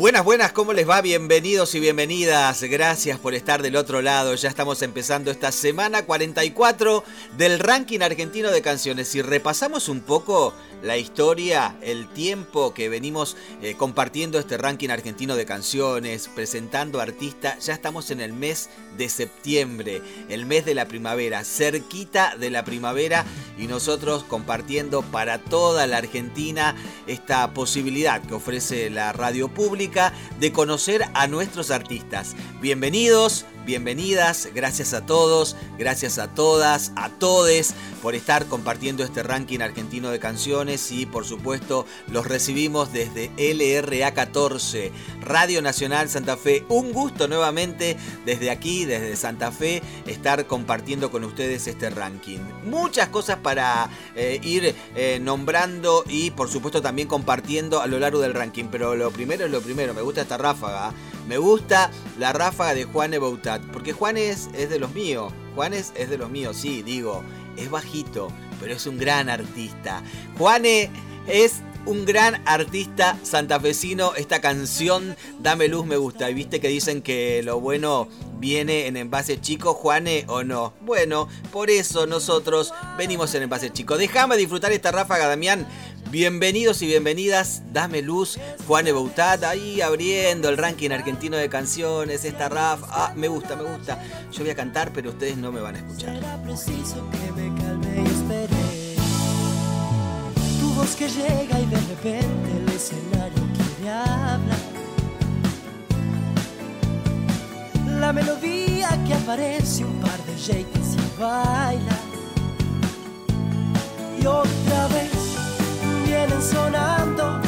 Buenas, buenas, ¿cómo les va? Bienvenidos y bienvenidas. Gracias por estar del otro lado. Ya estamos empezando esta semana 44 del ranking argentino de canciones. Si repasamos un poco la historia, el tiempo que venimos eh, compartiendo este ranking argentino de canciones, presentando artistas, ya estamos en el mes de septiembre, el mes de la primavera, cerquita de la primavera y nosotros compartiendo para toda la Argentina esta posibilidad que ofrece la radio pública de conocer a nuestros artistas. Bienvenidos, bienvenidas, gracias a todos, gracias a todas, a todes por estar compartiendo este ranking argentino de canciones y por supuesto los recibimos desde LRA 14, Radio Nacional Santa Fe. Un gusto nuevamente desde aquí, desde Santa Fe, estar compartiendo con ustedes este ranking. Muchas cosas para eh, ir eh, nombrando y por supuesto también compartiendo a lo largo del ranking, pero lo primero es lo primero, me gusta esta ráfaga. Me gusta la ráfaga de Juan Eboutat, porque Juanes es de los míos. Juanes es de los míos, sí, digo, es bajito, pero es un gran artista. Juane es un gran artista santafesino. Esta canción, Dame Luz, me gusta. Y viste que dicen que lo bueno viene en envase chico, Juane, o no. Bueno, por eso nosotros venimos en envase chico. Déjame disfrutar esta ráfaga, Damián. Bienvenidos y bienvenidas, Dame Luz, Juan Eboutat, ahí abriendo el ranking argentino de canciones, esta raf, ah, me gusta, me gusta. Yo voy a cantar, pero ustedes no me van a escuchar. Será preciso que me calme y espere. Tu voz que llega y de repente el escenario quiere hablar. La melodía que aparece, un par de shakes y baila. Y otra vez vienen sonando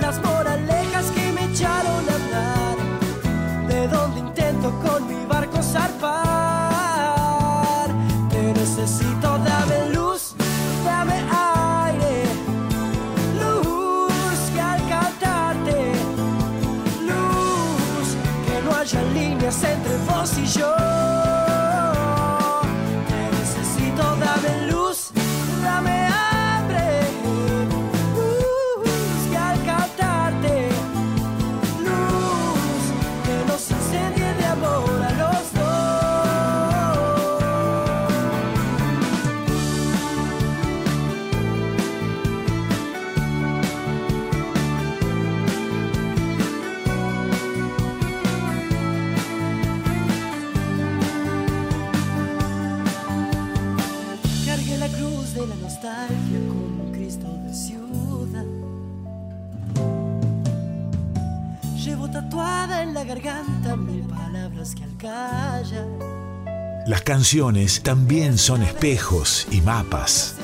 las moralejas que me echaron a andar. De donde intento con mi también son espejos y mapas.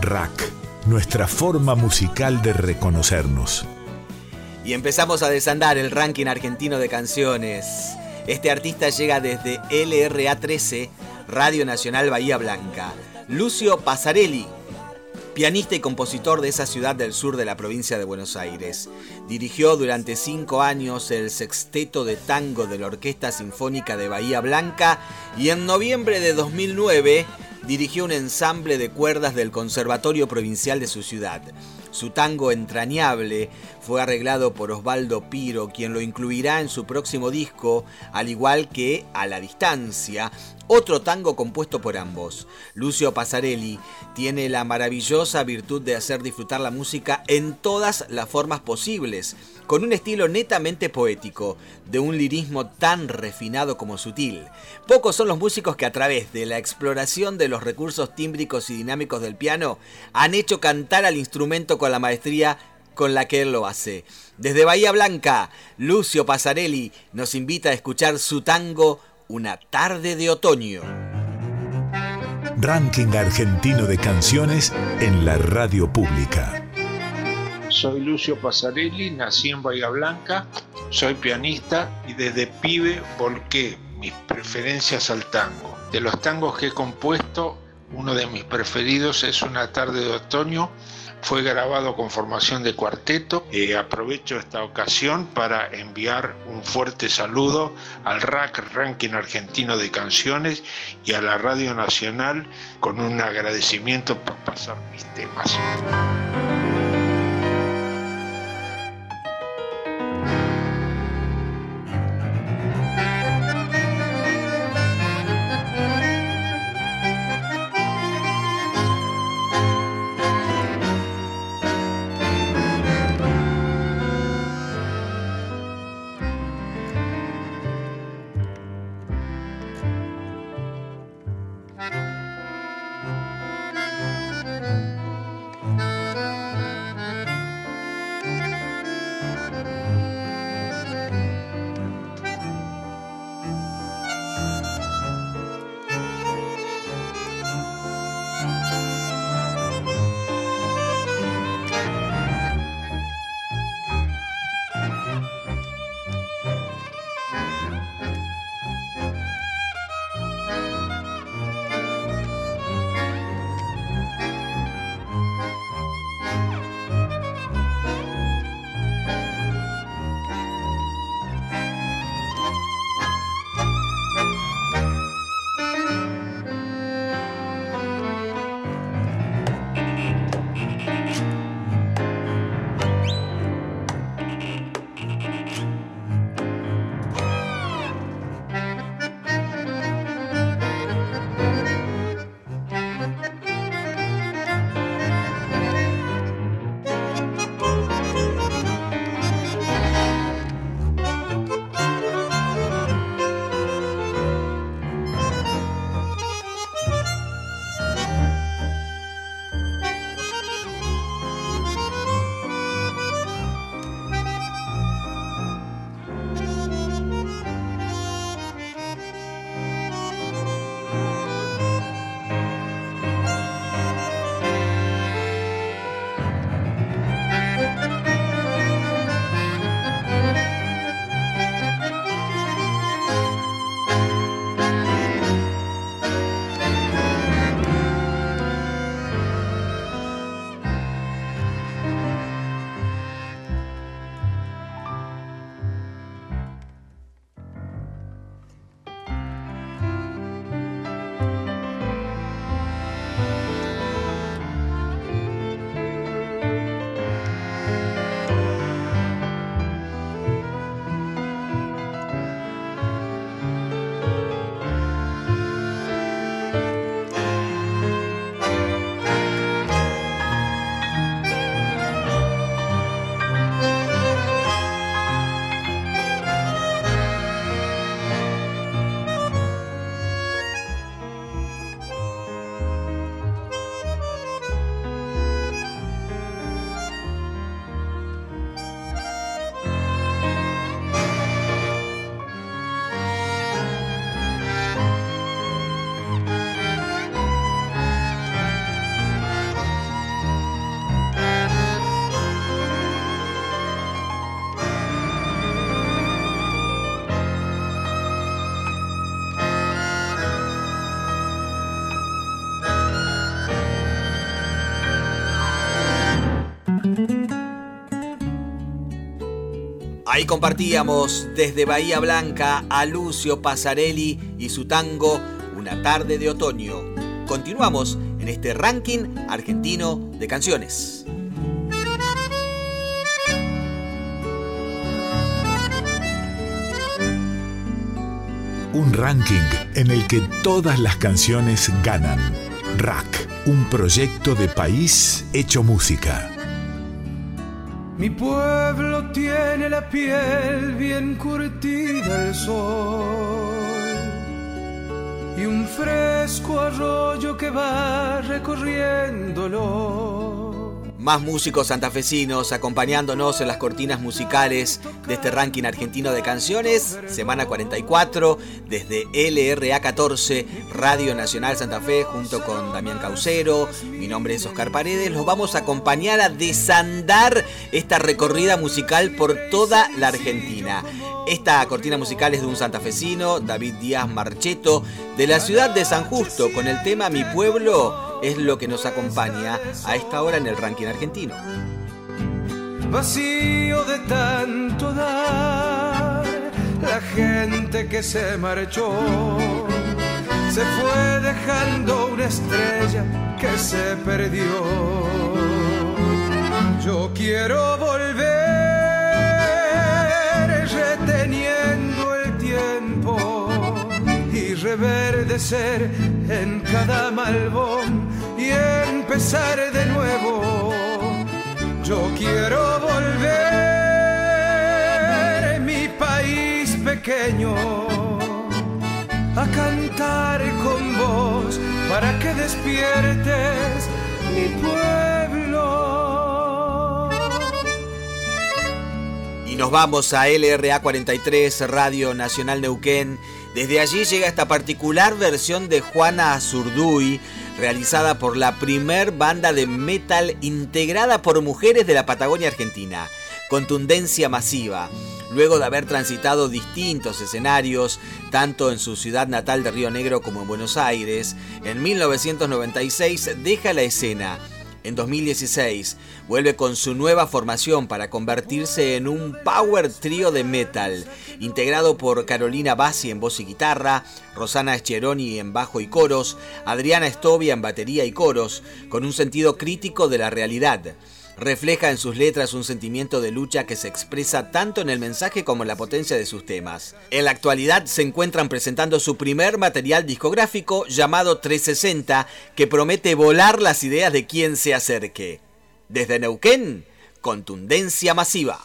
Rack, nuestra forma musical de reconocernos. Y empezamos a desandar el ranking argentino de canciones. Este artista llega desde LRA 13, Radio Nacional Bahía Blanca. Lucio Pasarelli, pianista y compositor de esa ciudad del sur de la provincia de Buenos Aires. Dirigió durante cinco años el sexteto de tango de la Orquesta Sinfónica de Bahía Blanca y en noviembre de 2009 dirigió un ensamble de cuerdas del Conservatorio Provincial de su ciudad. Su tango entrañable Fue arreglado por Osvaldo Piro, quien lo incluirá en su próximo disco, al igual que A la Distancia, otro tango compuesto por ambos. Lucio Pasarelli tiene la maravillosa virtud de hacer disfrutar la música en todas las formas posibles, con un estilo netamente poético, de un lirismo tan refinado como sutil. Pocos son los músicos que a través de la exploración de los recursos tímbricos y dinámicos del piano han hecho cantar al instrumento con la maestría con la que él lo hace. Desde Bahía Blanca, Lucio Pasarelli nos invita a escuchar su tango una tarde de otoño. Ranking argentino de canciones en la radio pública. Soy Lucio Pasarelli, nací en Bahía Blanca, soy pianista y desde pibe volqué mis preferencias al tango. De los tangos que he compuesto, uno de mis preferidos es Una tarde de otoño fue grabado con formación de cuarteto. Eh, aprovecho esta ocasión para enviar un fuerte saludo al RAC, Ranking Argentino de Canciones, y a la Radio Nacional con un agradecimiento por pasar mis temas. Ahí compartíamos desde Bahía Blanca a Lucio Pasarelli y su tango Una tarde de otoño. Continuamos en este ranking argentino de canciones. Un ranking en el que todas las canciones ganan. Rack, un proyecto de país hecho música. Mi pueblo tiene la piel bien curtida al sol y un fresco arroyo que va recorriéndolo más músicos santafesinos acompañándonos en las cortinas musicales de este ranking argentino de canciones, semana 44, desde LRA 14, Radio Nacional Santa Fe, junto con Damián Caucero. Mi nombre es Oscar Paredes. Los vamos a acompañar a desandar esta recorrida musical por toda la Argentina. Esta cortina musical es de un santafesino, David Díaz Marcheto, de la ciudad de San Justo, con el tema Mi pueblo es lo que nos acompaña a esta hora en el ranking argentino. Vacío de tanto dar, la gente que se marchó se fue dejando una estrella que se perdió. Yo quiero volver reverdecer en cada malvón y empezar de nuevo. Yo quiero volver mi país pequeño a cantar con vos para que despiertes mi pueblo. Y nos vamos a LRA 43, Radio Nacional Neuquén. Desde allí llega esta particular versión de Juana Azurduy realizada por la primer banda de metal integrada por mujeres de la Patagonia Argentina. Contundencia masiva. Luego de haber transitado distintos escenarios, tanto en su ciudad natal de Río Negro como en Buenos Aires, en 1996 deja la escena en 2016 vuelve con su nueva formación para convertirse en un power trío de metal, integrado por Carolina Bassi en voz y guitarra, Rosana Scheroni en bajo y coros, Adriana Estovia en batería y coros, con un sentido crítico de la realidad refleja en sus letras un sentimiento de lucha que se expresa tanto en el mensaje como en la potencia de sus temas. En la actualidad se encuentran presentando su primer material discográfico llamado 360 que promete volar las ideas de quien se acerque. Desde Neuquén, contundencia masiva.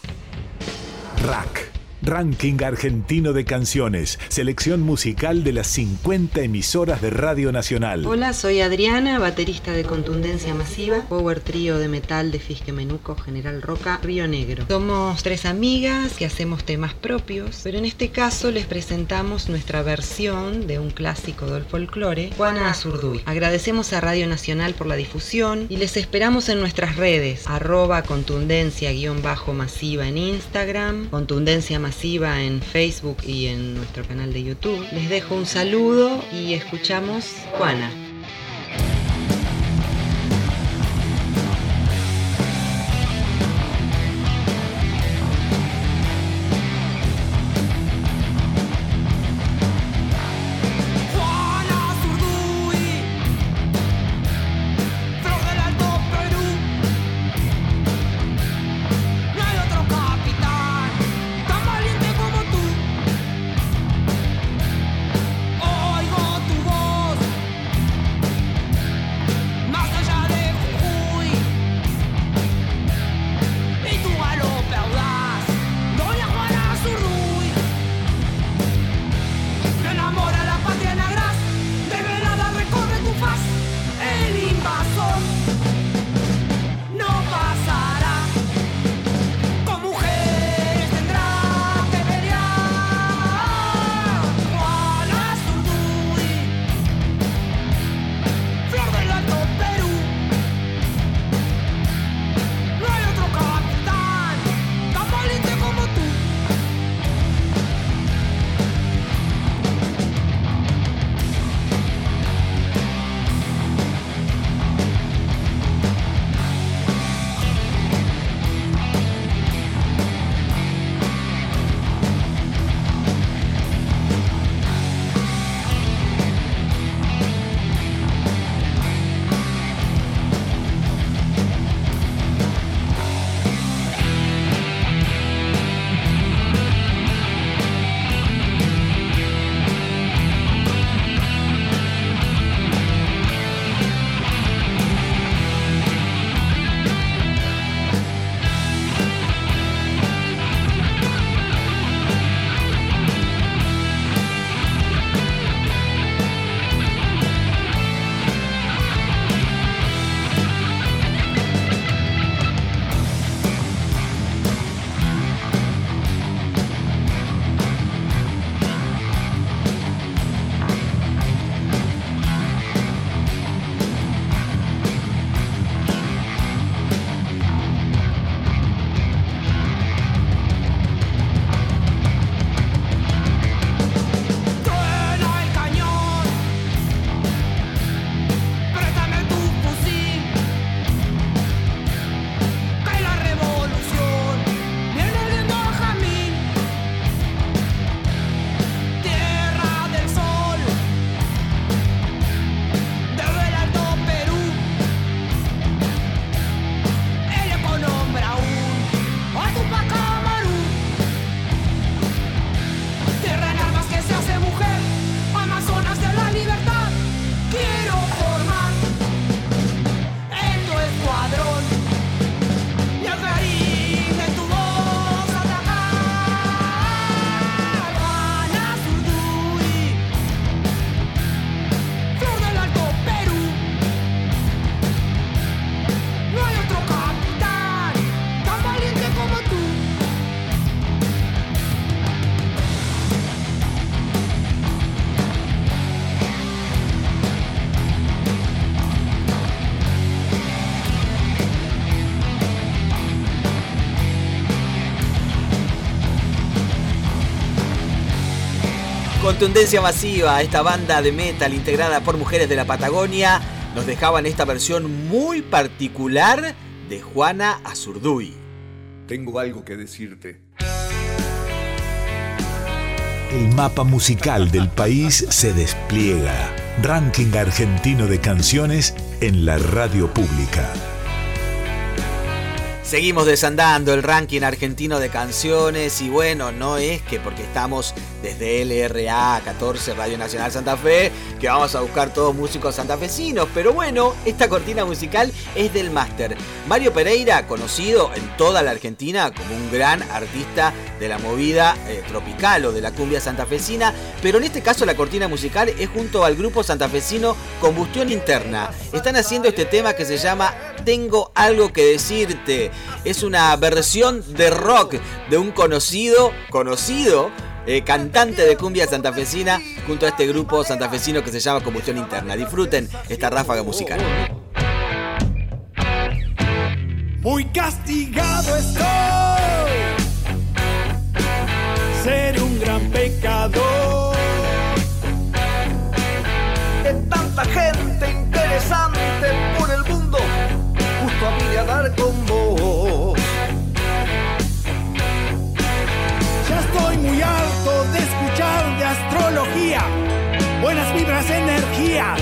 Rack Ranking Argentino de Canciones, selección musical de las 50 emisoras de Radio Nacional. Hola, soy Adriana, baterista de Contundencia Masiva, power trío de metal de Fisque Menuco, General Roca, Río Negro. Somos tres amigas que hacemos temas propios, pero en este caso les presentamos nuestra versión de un clásico del folclore, Juana Azurduy. Agradecemos a Radio Nacional por la difusión y les esperamos en nuestras redes, arroba contundencia-masiva en Instagram, contundencia masiva en Facebook y en nuestro canal de YouTube. Les dejo un saludo y escuchamos Juana. Contundencia masiva, esta banda de metal integrada por mujeres de la Patagonia, nos dejaban esta versión muy particular de Juana Azurduy. Tengo algo que decirte. El mapa musical del país se despliega. Ranking argentino de canciones en la radio pública. Seguimos desandando el ranking argentino de canciones y bueno, no es que porque estamos desde LRA 14 Radio Nacional Santa Fe que vamos a buscar todos músicos santafesinos, pero bueno, esta cortina musical es del máster. Mario Pereira, conocido en toda la Argentina como un gran artista de la movida eh, tropical o de la cumbia santafesina, pero en este caso la cortina musical es junto al grupo santafesino Combustión Interna. Están haciendo este tema que se llama Tengo algo que decirte es una versión de rock de un conocido, conocido eh, cantante de cumbia santafesina junto a este grupo santafesino que se llama Combustión Interna. Disfruten esta ráfaga musical. Muy castigado estoy, ser un gran pecador. De tanta gente interesante por el mundo familia dar con muy alto de escuchar de astrología, buenas vibras, energías,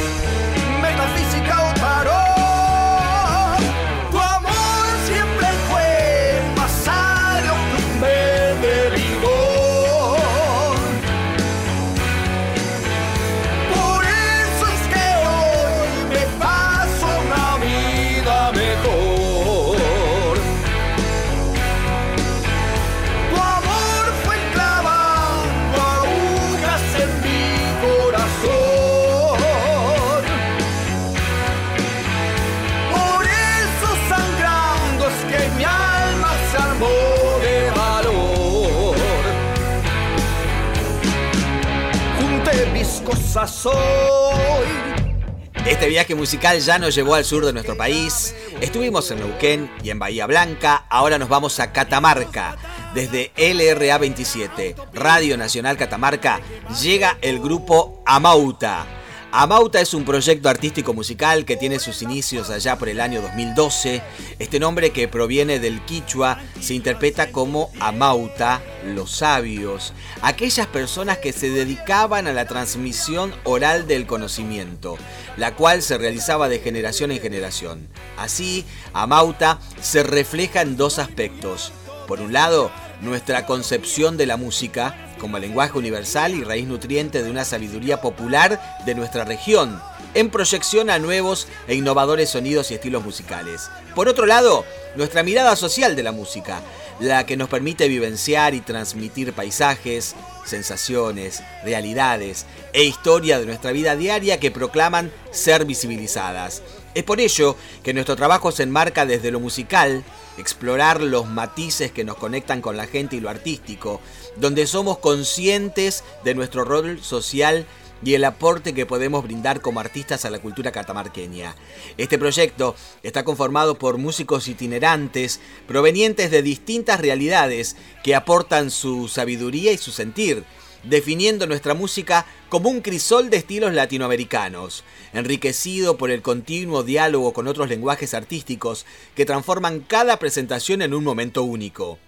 Este viaje musical ya nos llevó al sur de nuestro país. Estuvimos en Neuquén y en Bahía Blanca. Ahora nos vamos a Catamarca. Desde LRA 27, Radio Nacional Catamarca, llega el grupo Amauta Amauta es un proyecto artístico musical que tiene sus inicios allá por el año 2012. Este nombre que proviene del quichua se interpreta como Amauta, los sabios, aquellas personas que se dedicaban a la transmisión oral del conocimiento, la cual se realizaba de generación en generación. Así, Amauta se refleja en dos aspectos. Por un lado, nuestra concepción de la música como lenguaje universal y raíz nutriente de una sabiduría popular de nuestra región, en proyección a nuevos e innovadores sonidos y estilos musicales. Por otro lado, nuestra mirada social de la música, la que nos permite vivenciar y transmitir paisajes, sensaciones, realidades e historia de nuestra vida diaria que proclaman ser visibilizadas. Es por ello que nuestro trabajo se enmarca desde lo musical, explorar los matices que nos conectan con la gente y lo artístico, donde somos conscientes de nuestro rol social y el aporte que podemos brindar como artistas a la cultura catamarqueña. Este proyecto está conformado por músicos itinerantes provenientes de distintas realidades que aportan su sabiduría y su sentir, definiendo nuestra música como un crisol de estilos latinoamericanos, enriquecido por el continuo diálogo con otros lenguajes artísticos que transforman cada presentación en un momento único.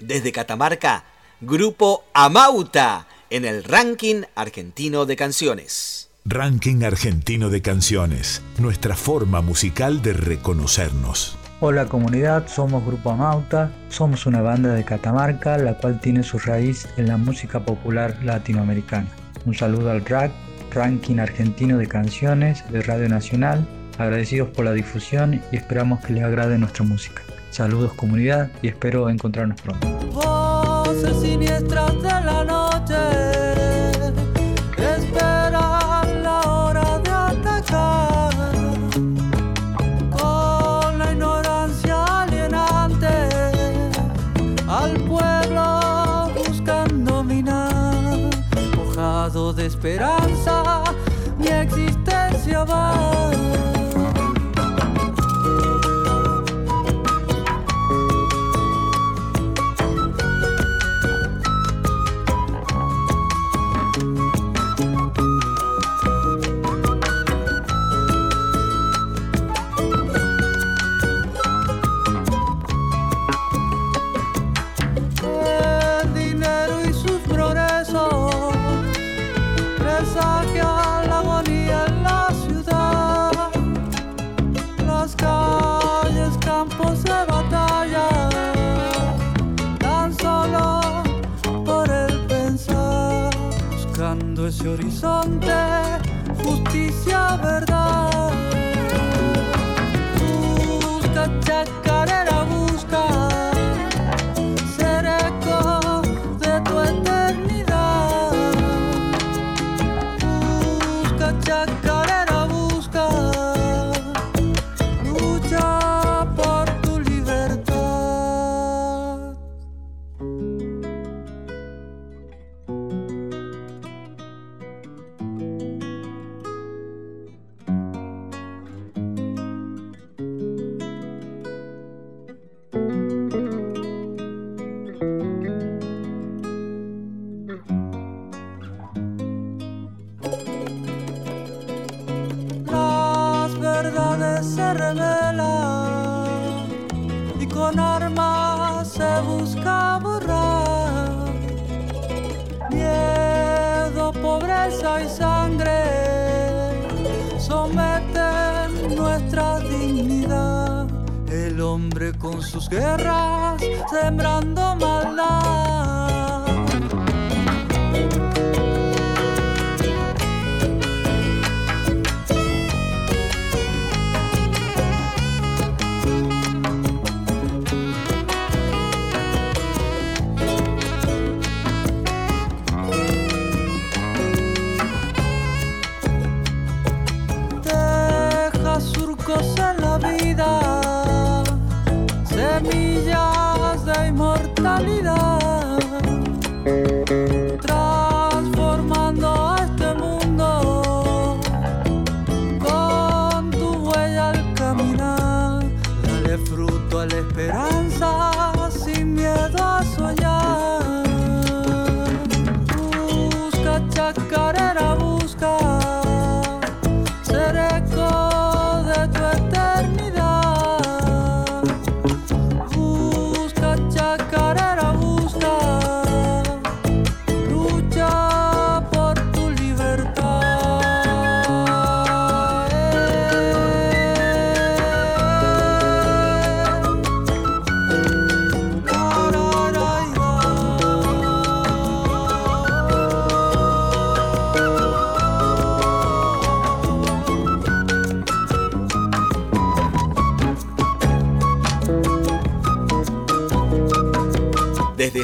Desde Catamarca, Grupo Amauta en el ranking argentino de canciones. Ranking argentino de canciones, nuestra forma musical de reconocernos. Hola comunidad, somos Grupo Amauta, somos una banda de Catamarca la cual tiene su raíz en la música popular latinoamericana. Un saludo al RAC, Ranking Argentino de Canciones de Radio Nacional, agradecidos por la difusión y esperamos que les agrade nuestra música. Saludos comunidad y espero encontrarnos pronto. Voces siniestras de ese horizonte, justicia, verdad.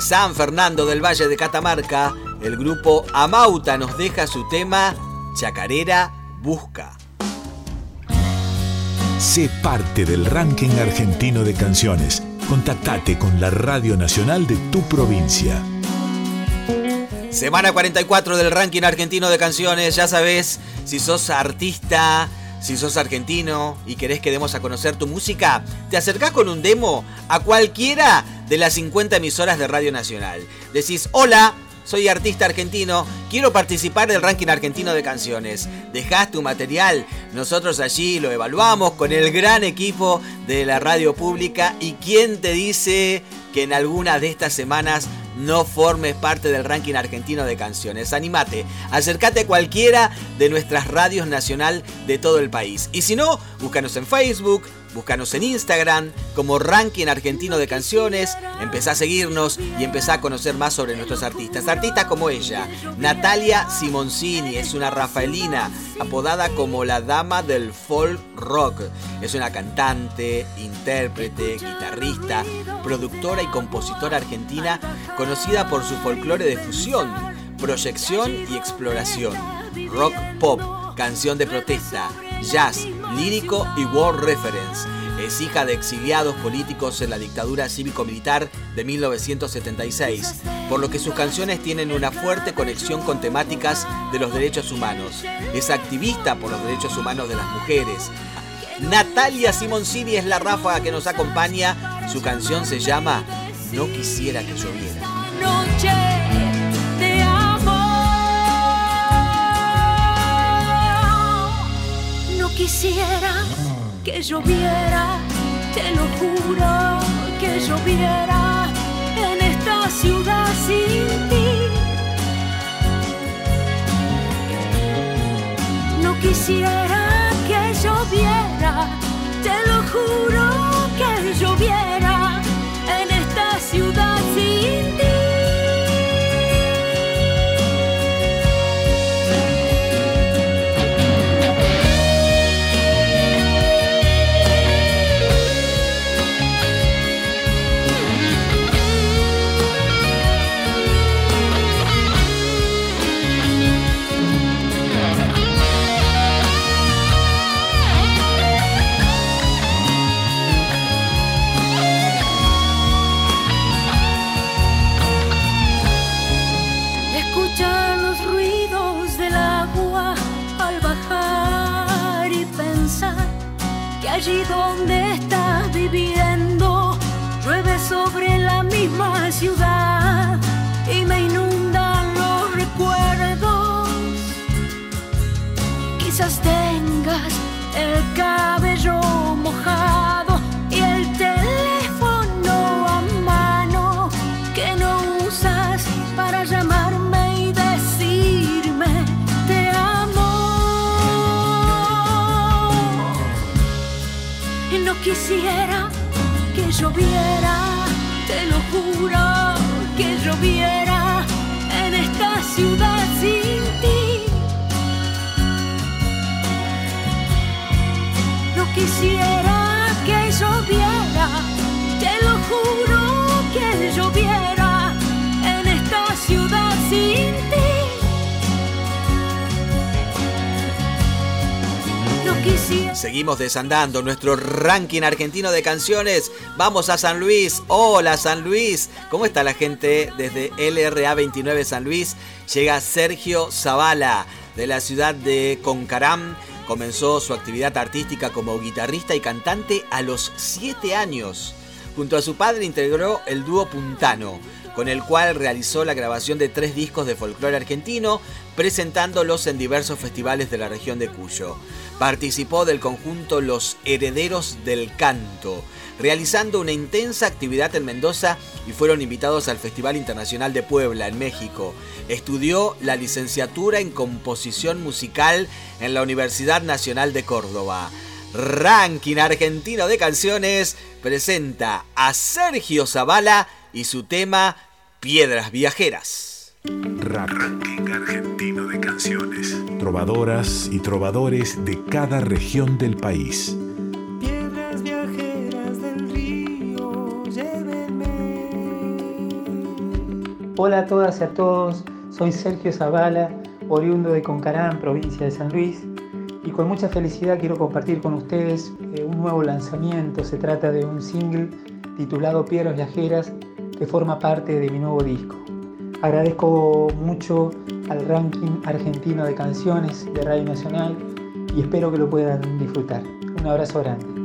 Desde San Fernando del Valle de Catamarca, el grupo Amauta nos deja su tema Chacarera Busca. Sé parte del ranking argentino de canciones. Contactate con la Radio Nacional de tu provincia. Semana 44 del ranking argentino de canciones. Ya sabes, si sos artista, si sos argentino y querés que demos a conocer tu música, te acercás con un demo a cualquiera de las 50 emisoras de Radio Nacional. Decís, hola, soy artista argentino, quiero participar del ranking argentino de canciones. Dejás tu material, nosotros allí lo evaluamos con el gran equipo de la radio pública y quién te dice que en alguna de estas semanas no formes parte del ranking argentino de canciones. Animate, acércate a cualquiera de nuestras radios nacional de todo el país. Y si no, búscanos en Facebook, búscanos en Instagram como Ranking Argentino de Canciones, empezá a seguirnos y empezá a conocer más sobre nuestros artistas. Artistas como ella, Natalia Simoncini, es una rafaelina apodada como la dama del folk rock. Es una cantante, intérprete, guitarrista, productora y compositora argentina conocida por su folclore de fusión, proyección y exploración, rock pop, canción de protesta, jazz, lírico y world reference. Es hija de exiliados políticos en la dictadura cívico-militar de 1976, por lo que sus canciones tienen una fuerte conexión con temáticas de los derechos humanos. Es activista por los derechos humanos de las mujeres. Natalia Simoncini es la ráfaga que nos acompaña. Su canción se llama No quisiera que lloviera. Quisiera que lloviera, te lo juro, que lloviera en esta ciudad sin ti. No quisiera desandando nuestro ranking argentino de canciones. Vamos a San Luis. Hola San Luis. ¿Cómo está la gente desde LRA 29 San Luis? Llega Sergio Zavala de la ciudad de Concarán. Comenzó su actividad artística como guitarrista y cantante a los 7 años. Junto a su padre integró el dúo Puntano, con el cual realizó la grabación de tres discos de folclore argentino, presentándolos en diversos festivales de la región de Cuyo. Participó del conjunto Los Herederos del Canto, realizando una intensa actividad en Mendoza y fueron invitados al Festival Internacional de Puebla, en México. Estudió la licenciatura en composición musical en la Universidad Nacional de Córdoba. Ranking Argentino de Canciones presenta a Sergio Zavala y su tema Piedras Viajeras. Ranking Argentino de Canciones. Trovadoras y trovadores de cada región del país. Piedras viajeras del río, llévenme. Hola a todas y a todos, soy Sergio Zavala, oriundo de Concarán, provincia de San Luis, y con mucha felicidad quiero compartir con ustedes eh, un nuevo lanzamiento. Se trata de un single titulado Piedras Viajeras que forma parte de mi nuevo disco. Agradezco mucho al ranking argentino de canciones de Radio Nacional y espero que lo puedan disfrutar. Un abrazo grande.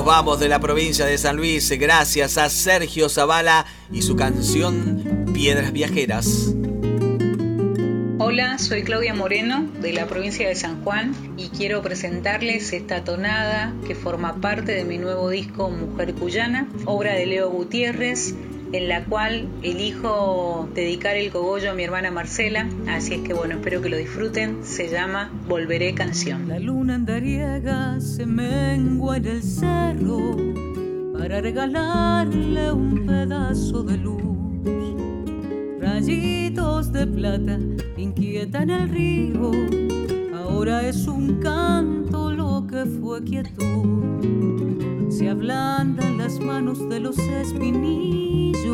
Nos vamos de la provincia de San Luis gracias a Sergio Zavala y su canción Piedras Viajeras. Hola, soy Claudia Moreno de la provincia de San Juan y quiero presentarles esta tonada que forma parte de mi nuevo disco Mujer Cuyana, obra de Leo Gutiérrez, en la cual elijo dedicar el cogollo a mi hermana Marcela, así es que bueno, espero que lo disfruten, se llama Volveré Canción. La luna andariega se mengua en el cerro para regalarle un pedazo de luz. Rayitos de plata inquietan el río, ahora es un canto lo que fue quietud. Se ablandan las manos de los espinillos,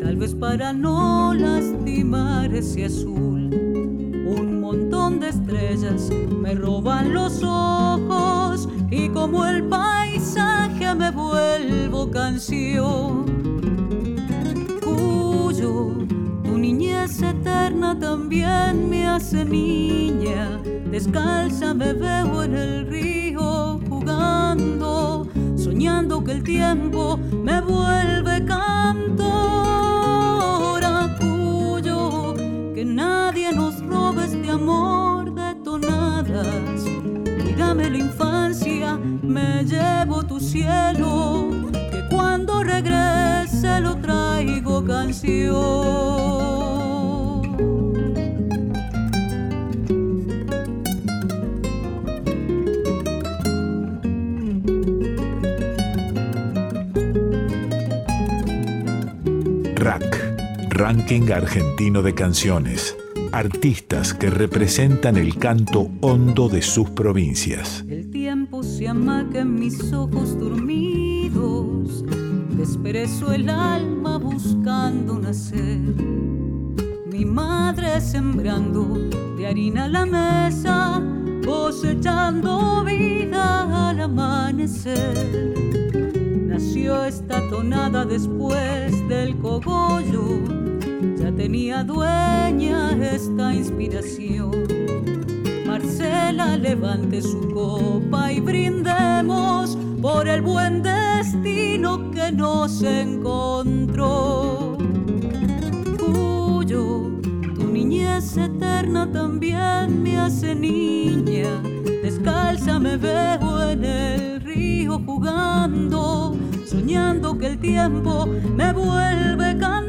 tal vez para no lastimar ese azul. Un montón de estrellas me roban los ojos y como el paisaje me vuelvo canción. Cuyo, tu niñez eterna también me hace niña. Descalza me veo en el río soñando que el tiempo me vuelve cantora. Cuyo, que nadie nos robe este amor de tonadas. Cuídame la infancia, me llevo tu cielo, que cuando regrese lo traigo canción. Ranking Argentino de Canciones. Artistas que representan el canto hondo de sus provincias. El tiempo se amaca en mis ojos dormidos, desperezo el alma buscando nacer. Mi madre sembrando de harina la mesa, cosechando vida al amanecer. Nació esta tonada después del cogollo, ya tenía dueña esta inspiración. Marcela, levante su copa y brindemos por el buen destino que nos encontró. Cuyo, tu niñez eterna también me hace niña. Descalza me veo en el río jugando, soñando que el tiempo me vuelve cantora.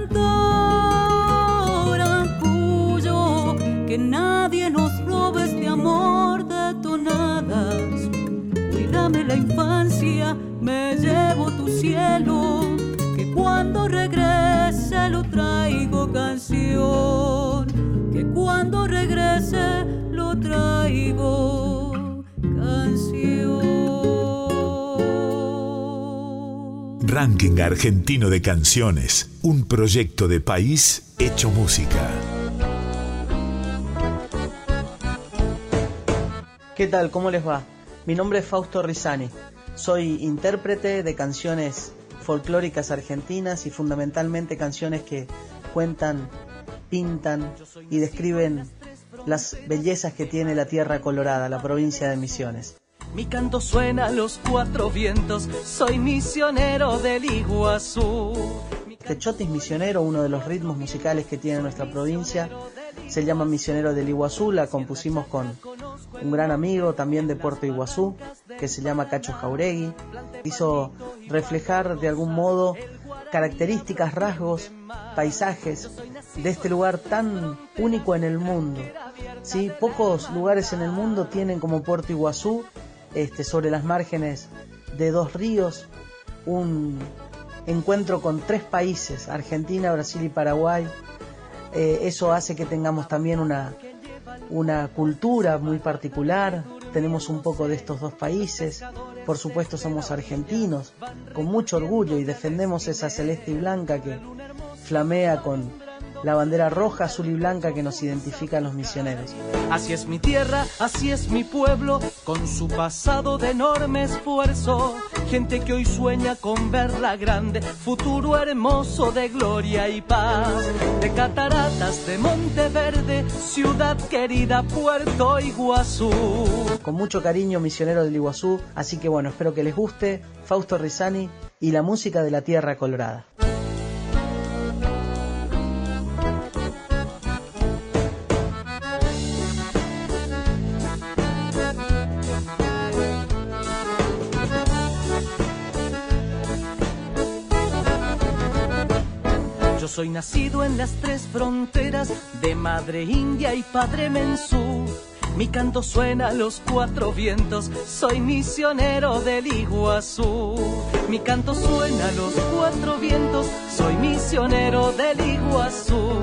Nadie nos robe este amor de tonadas. Cuídame la infancia, me llevo tu cielo, que cuando regrese lo traigo canción, que cuando regrese lo traigo canción. Ranking Argentino de Canciones, un proyecto de país hecho música. ¿Qué tal? ¿Cómo les va? Mi nombre es Fausto Rizani. Soy intérprete de canciones folclóricas argentinas y fundamentalmente canciones que cuentan, pintan y describen las bellezas que tiene la Tierra Colorada, la provincia de Misiones. Mi canto suena a los cuatro vientos, soy misionero del Iguazú. Techotis Misionero, uno de los ritmos musicales que tiene nuestra provincia, se llama Misionero del Iguazú, la compusimos con un gran amigo también de Puerto Iguazú, que se llama Cacho Jauregui. Hizo reflejar de algún modo características, rasgos, paisajes de este lugar tan único en el mundo. ¿sí? Pocos lugares en el mundo tienen como Puerto Iguazú, este, sobre las márgenes de dos ríos, un encuentro con tres países, Argentina, Brasil y Paraguay. Eh, eso hace que tengamos también una, una cultura muy particular, tenemos un poco de estos dos países, por supuesto somos argentinos, con mucho orgullo y defendemos esa celeste y blanca que flamea con la bandera roja, azul y blanca que nos identifica a los misioneros. Así es mi tierra, así es mi pueblo, con su pasado de enorme esfuerzo. Gente que hoy sueña con verla grande, futuro hermoso de gloria y paz. De cataratas de Monteverde, ciudad querida, Puerto Iguazú. Con mucho cariño, misionero del Iguazú, así que bueno, espero que les guste Fausto Rizani y la música de la Tierra Colorada. Soy nacido en las tres fronteras de madre india y padre mensú. Mi canto suena a los cuatro vientos, soy misionero del Iguazú. Mi canto suena a los cuatro vientos, soy misionero del Iguazú.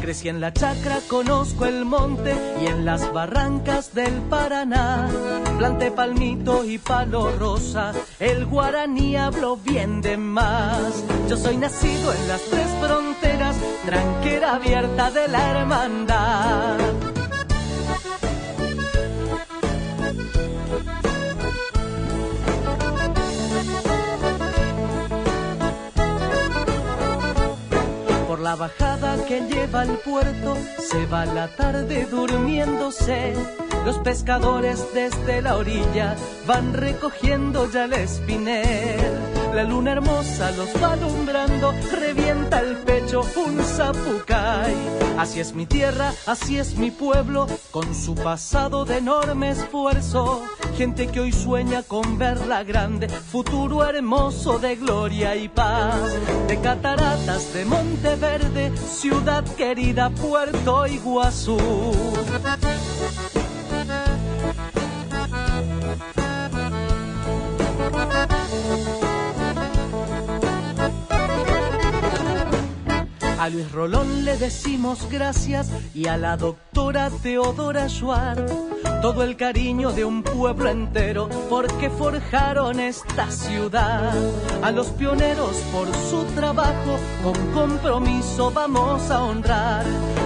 Crecí en la chacra, conozco el monte y en las barrancas del Paraná. Planté palmito y palo rosa, el guaraní habló bien de más. Yo soy nacido en las tres fronteras, tranquera abierta de la hermandad. La bajada que lleva al puerto se va la tarde durmiéndose. Los pescadores desde la orilla van recogiendo ya el espinel. La luna hermosa los va alumbrando, revienta el pecho un zapucay. Así es mi tierra, así es mi pueblo, con su pasado de enorme esfuerzo. Gente que hoy sueña con verla grande, futuro hermoso de gloria y paz. De cataratas de Monteverde, ciudad querida, Puerto Iguazú. A Luis Rolón le decimos gracias y a la doctora Teodora Schwartz todo el cariño de un pueblo entero porque forjaron esta ciudad. A los pioneros por su trabajo con compromiso vamos a honrar.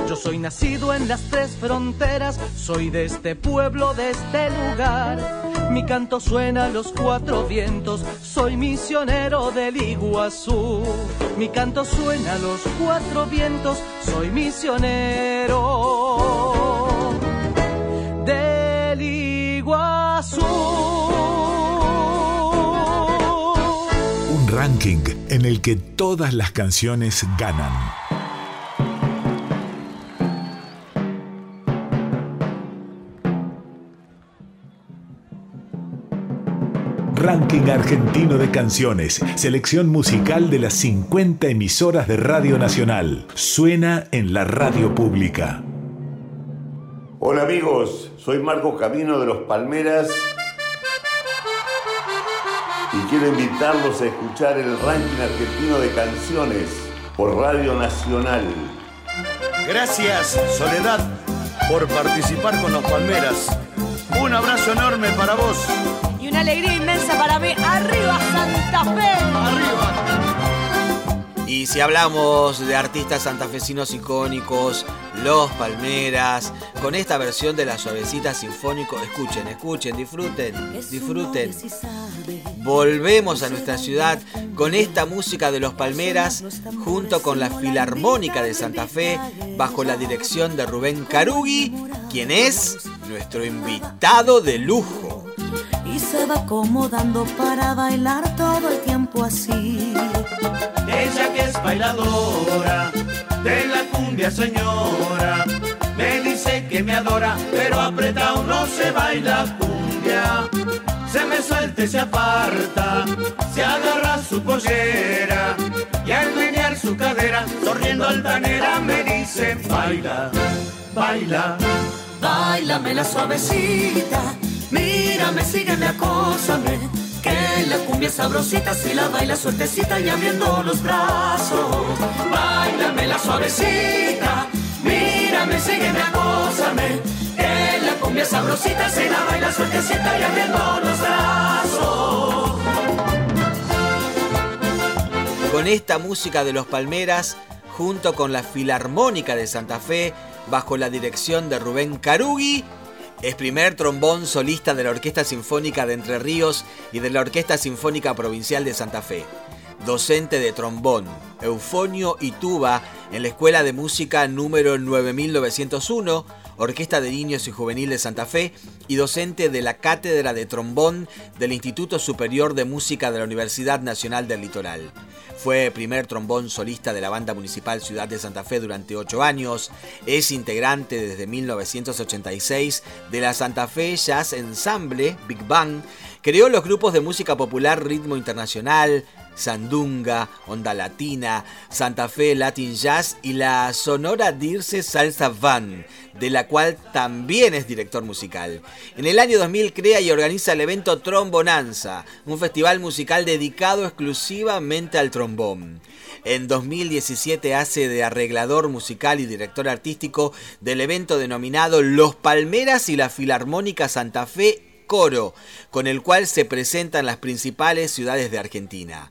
Yo soy nacido en las tres fronteras, soy de este pueblo, de este lugar. Mi canto suena a los cuatro vientos, soy misionero del Iguazú. Mi canto suena a los cuatro vientos, soy misionero del Iguazú. Un ranking en el que todas las canciones ganan. Ranking Argentino de Canciones, selección musical de las 50 emisoras de Radio Nacional. Suena en la radio pública. Hola amigos, soy Marco Camino de los Palmeras y quiero invitarlos a escuchar el ranking argentino de canciones por Radio Nacional. Gracias, Soledad, por participar con los Palmeras. Un abrazo enorme para vos. Y una alegría inmensa para mí. ¡Arriba Santa Fe! ¡Arriba! Y si hablamos de artistas santafesinos icónicos, Los Palmeras, con esta versión de la suavecita sinfónico, escuchen, escuchen, disfruten, disfruten. Volvemos a nuestra ciudad con esta música de Los Palmeras junto con la Filarmónica de Santa Fe bajo la dirección de Rubén Carugi, quien es nuestro invitado de lujo y se va acomodando para bailar todo el tiempo así. Ella que es bailadora de la cumbia señora, me dice que me adora, pero apretado no se baila cumbia. Se me suelta y se aparta, se agarra su pollera y al menear su cadera, sonriendo altanera, me dice baila, baila, bailame la suavecita Mírame, sígueme, acósame. Que la cumbia sabrosita si la baila suertecita y abriendo los brazos. Bailame la suavecita. Mírame, sígueme, acósame. Que la cumbia sabrosita si la baila suertecita y abriendo los brazos. Con esta música de los Palmeras, junto con la Filarmónica de Santa Fe, bajo la dirección de Rubén Carugi, es primer trombón solista de la Orquesta Sinfónica de Entre Ríos y de la Orquesta Sinfónica Provincial de Santa Fe. Docente de trombón, eufonio y tuba en la Escuela de Música número 9901, Orquesta de Niños y Juvenil de Santa Fe y docente de la Cátedra de Trombón del Instituto Superior de Música de la Universidad Nacional del Litoral. Fue primer trombón solista de la Banda Municipal Ciudad de Santa Fe durante ocho años. Es integrante desde 1986 de la Santa Fe Jazz Ensemble, Big Bang. Creó los grupos de música popular Ritmo Internacional, Sandunga, Onda Latina, Santa Fe Latin Jazz y la Sonora Dirce Salsa Van, de la cual también es director musical. En el año 2000 crea y organiza el evento Trombonanza, un festival musical dedicado exclusivamente al trombón. En 2017 hace de arreglador musical y director artístico del evento denominado Los Palmeras y la Filarmónica Santa Fe Coro, con el cual se presentan las principales ciudades de Argentina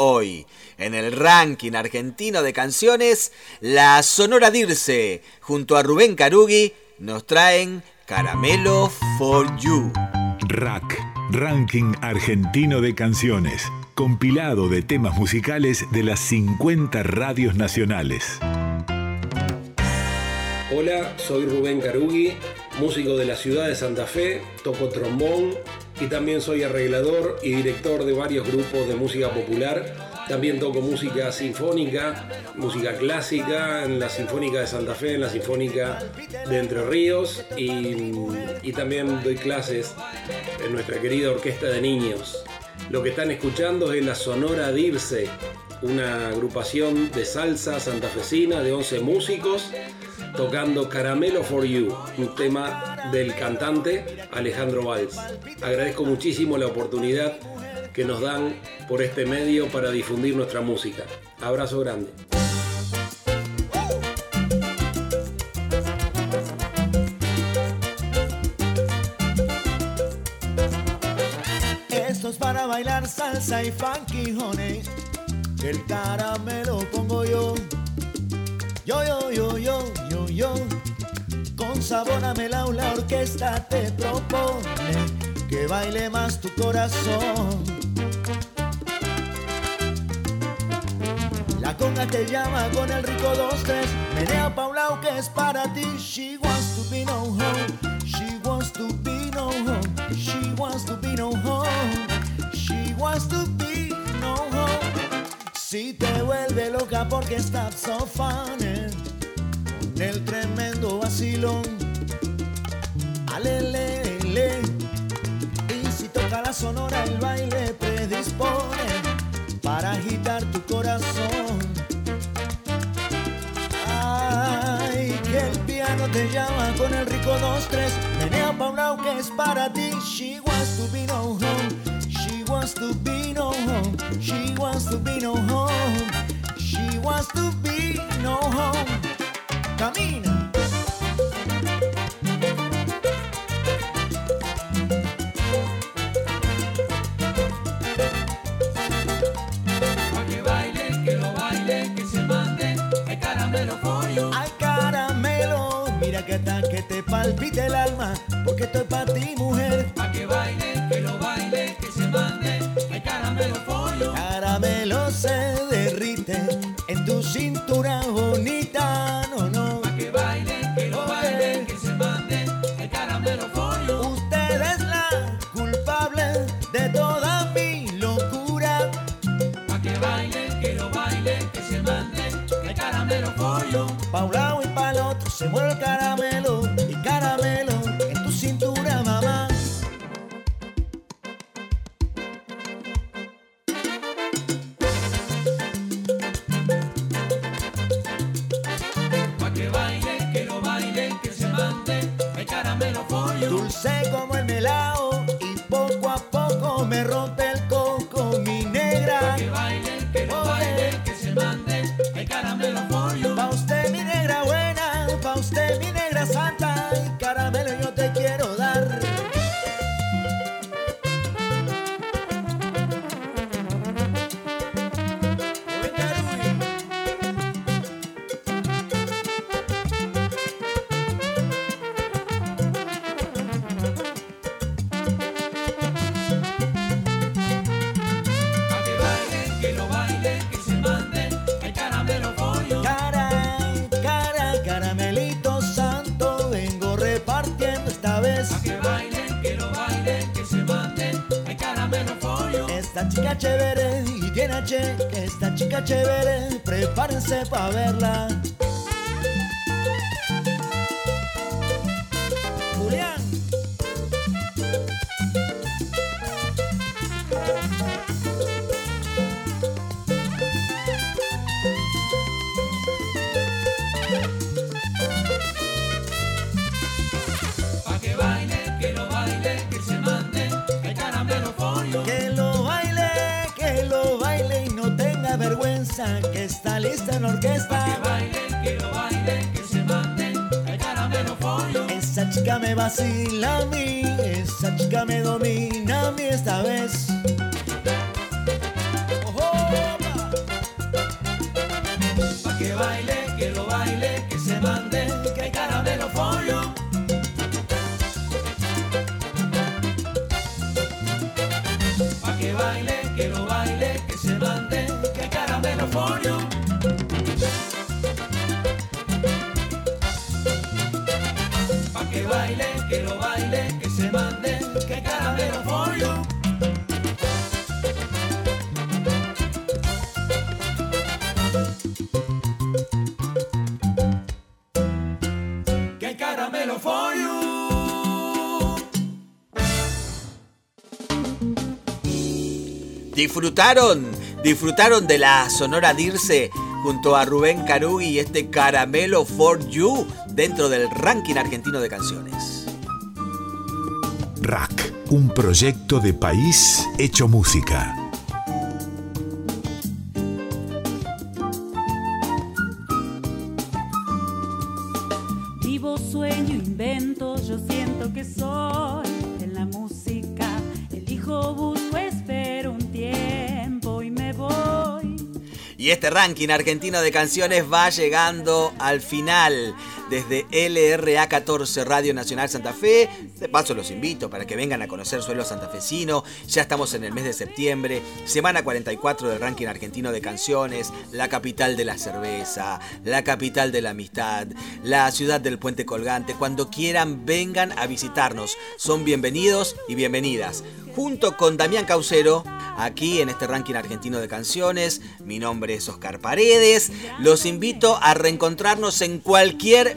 hoy. En el ranking argentino de canciones, la Sonora Dirce, junto a Rubén Carugi, nos traen Caramelo for You. Rack, ranking argentino de canciones, compilado de temas musicales de las 50 radios nacionales. Hola, soy Rubén Carugi, músico de la ciudad de Santa Fe, toco trombón y también soy arreglador y director de varios grupos de música popular. También toco música sinfónica, música clásica en la Sinfónica de Santa Fe, en la Sinfónica de Entre Ríos y, también doy clases en nuestra querida Orquesta de Niños. Lo que están escuchando es la Sonora Dirce, una agrupación de salsa santafesina de 11 músicos tocando Caramelo for You, un tema del cantante Alejandro Valls. Agradezco muchísimo la oportunidad que nos dan por este medio para difundir nuestra música. Abrazo grande. Esto es para bailar salsa y funky, honey. El caramelo pongo yo. Yo, yo, yo, yo, Con sabor a melao la orquesta te propone que baile más tu corazón. La conga te llama con el rico 2-3. Menea Paulao que es para ti. She wants to be no home. She wants to be no home. She wants to be no home. She wants to be no home. Si te vuelve loca porque estás so funny. Con el tremendo vacilón. Alelele. Y si toca la sonora, el baile predispone para agitar tu corazón. Ay, que el piano te llama con el rico 2-3. Menea pa' que es para ti. She wants to be no home. She wants to be no home. She wants to be no home. She wants to be no home camina. Pa' que baile, que lo baile, que se mate, hay caramelo pollo. Hay caramelo, mira que tan que te palpite el alma, porque estoy pa' ti, mujer. Pa' que baile, que lo baile, que se mate, hay caramelo pollo. Caramelo se derrite en tu cintura prepárense pa' verla. En la orquesta. Que baile, que lo baile, que se mande, el caramelo pollo. Esa chica me vacila a mí, esa chica me domina a mí esta vez. Disfrutaron, disfrutaron de la Sonora Dirce junto a Rubén Carugi y este Caramelo for You dentro del ranking argentino de canciones. Rack, un proyecto de país hecho música. Vivo, sueño, invento, yo siento que soy en la música. Elijo, busco, espero Y este ranking argentino de canciones va llegando al final. Desde LRA 14 Radio Nacional Santa Fe. De paso los invito para que vengan a conocer suelo santafesino. Ya estamos en el mes de septiembre. Semana 44 del ranking argentino de canciones. La capital de la cerveza. La capital de la amistad. La ciudad del puente colgante. Cuando quieran vengan a visitarnos. Son bienvenidos y bienvenidas. Junto con Damián Caucero aquí en este ranking argentino de canciones. Mi nombre es Oscar Paredes. Los invito a reencontrarnos en cualquier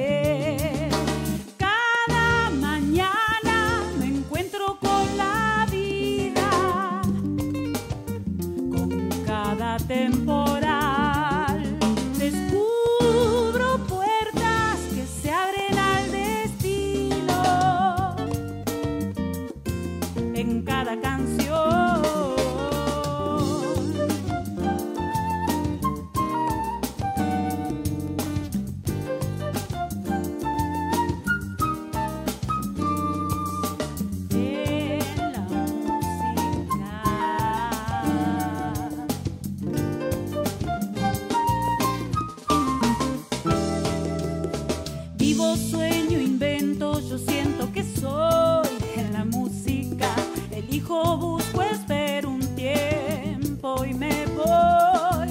sueño, invento, yo siento que soy en la música. Elijo, busco, espero un tiempo y me voy.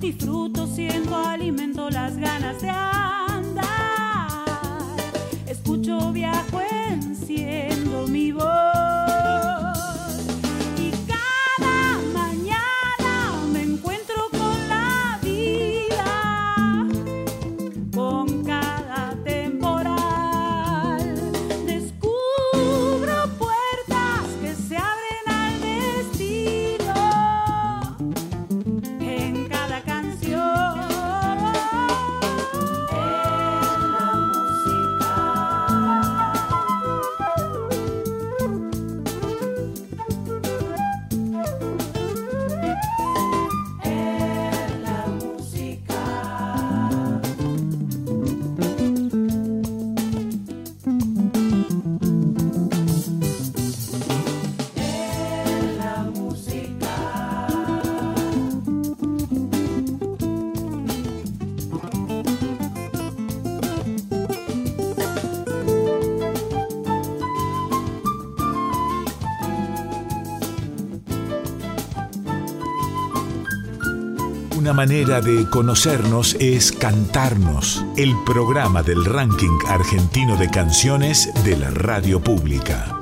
Disfruto, siento, alimento las ganas de andar. Escucho, viajo, manera de conocernos es cantarnos, el programa del ranking argentino de canciones de la radio pública.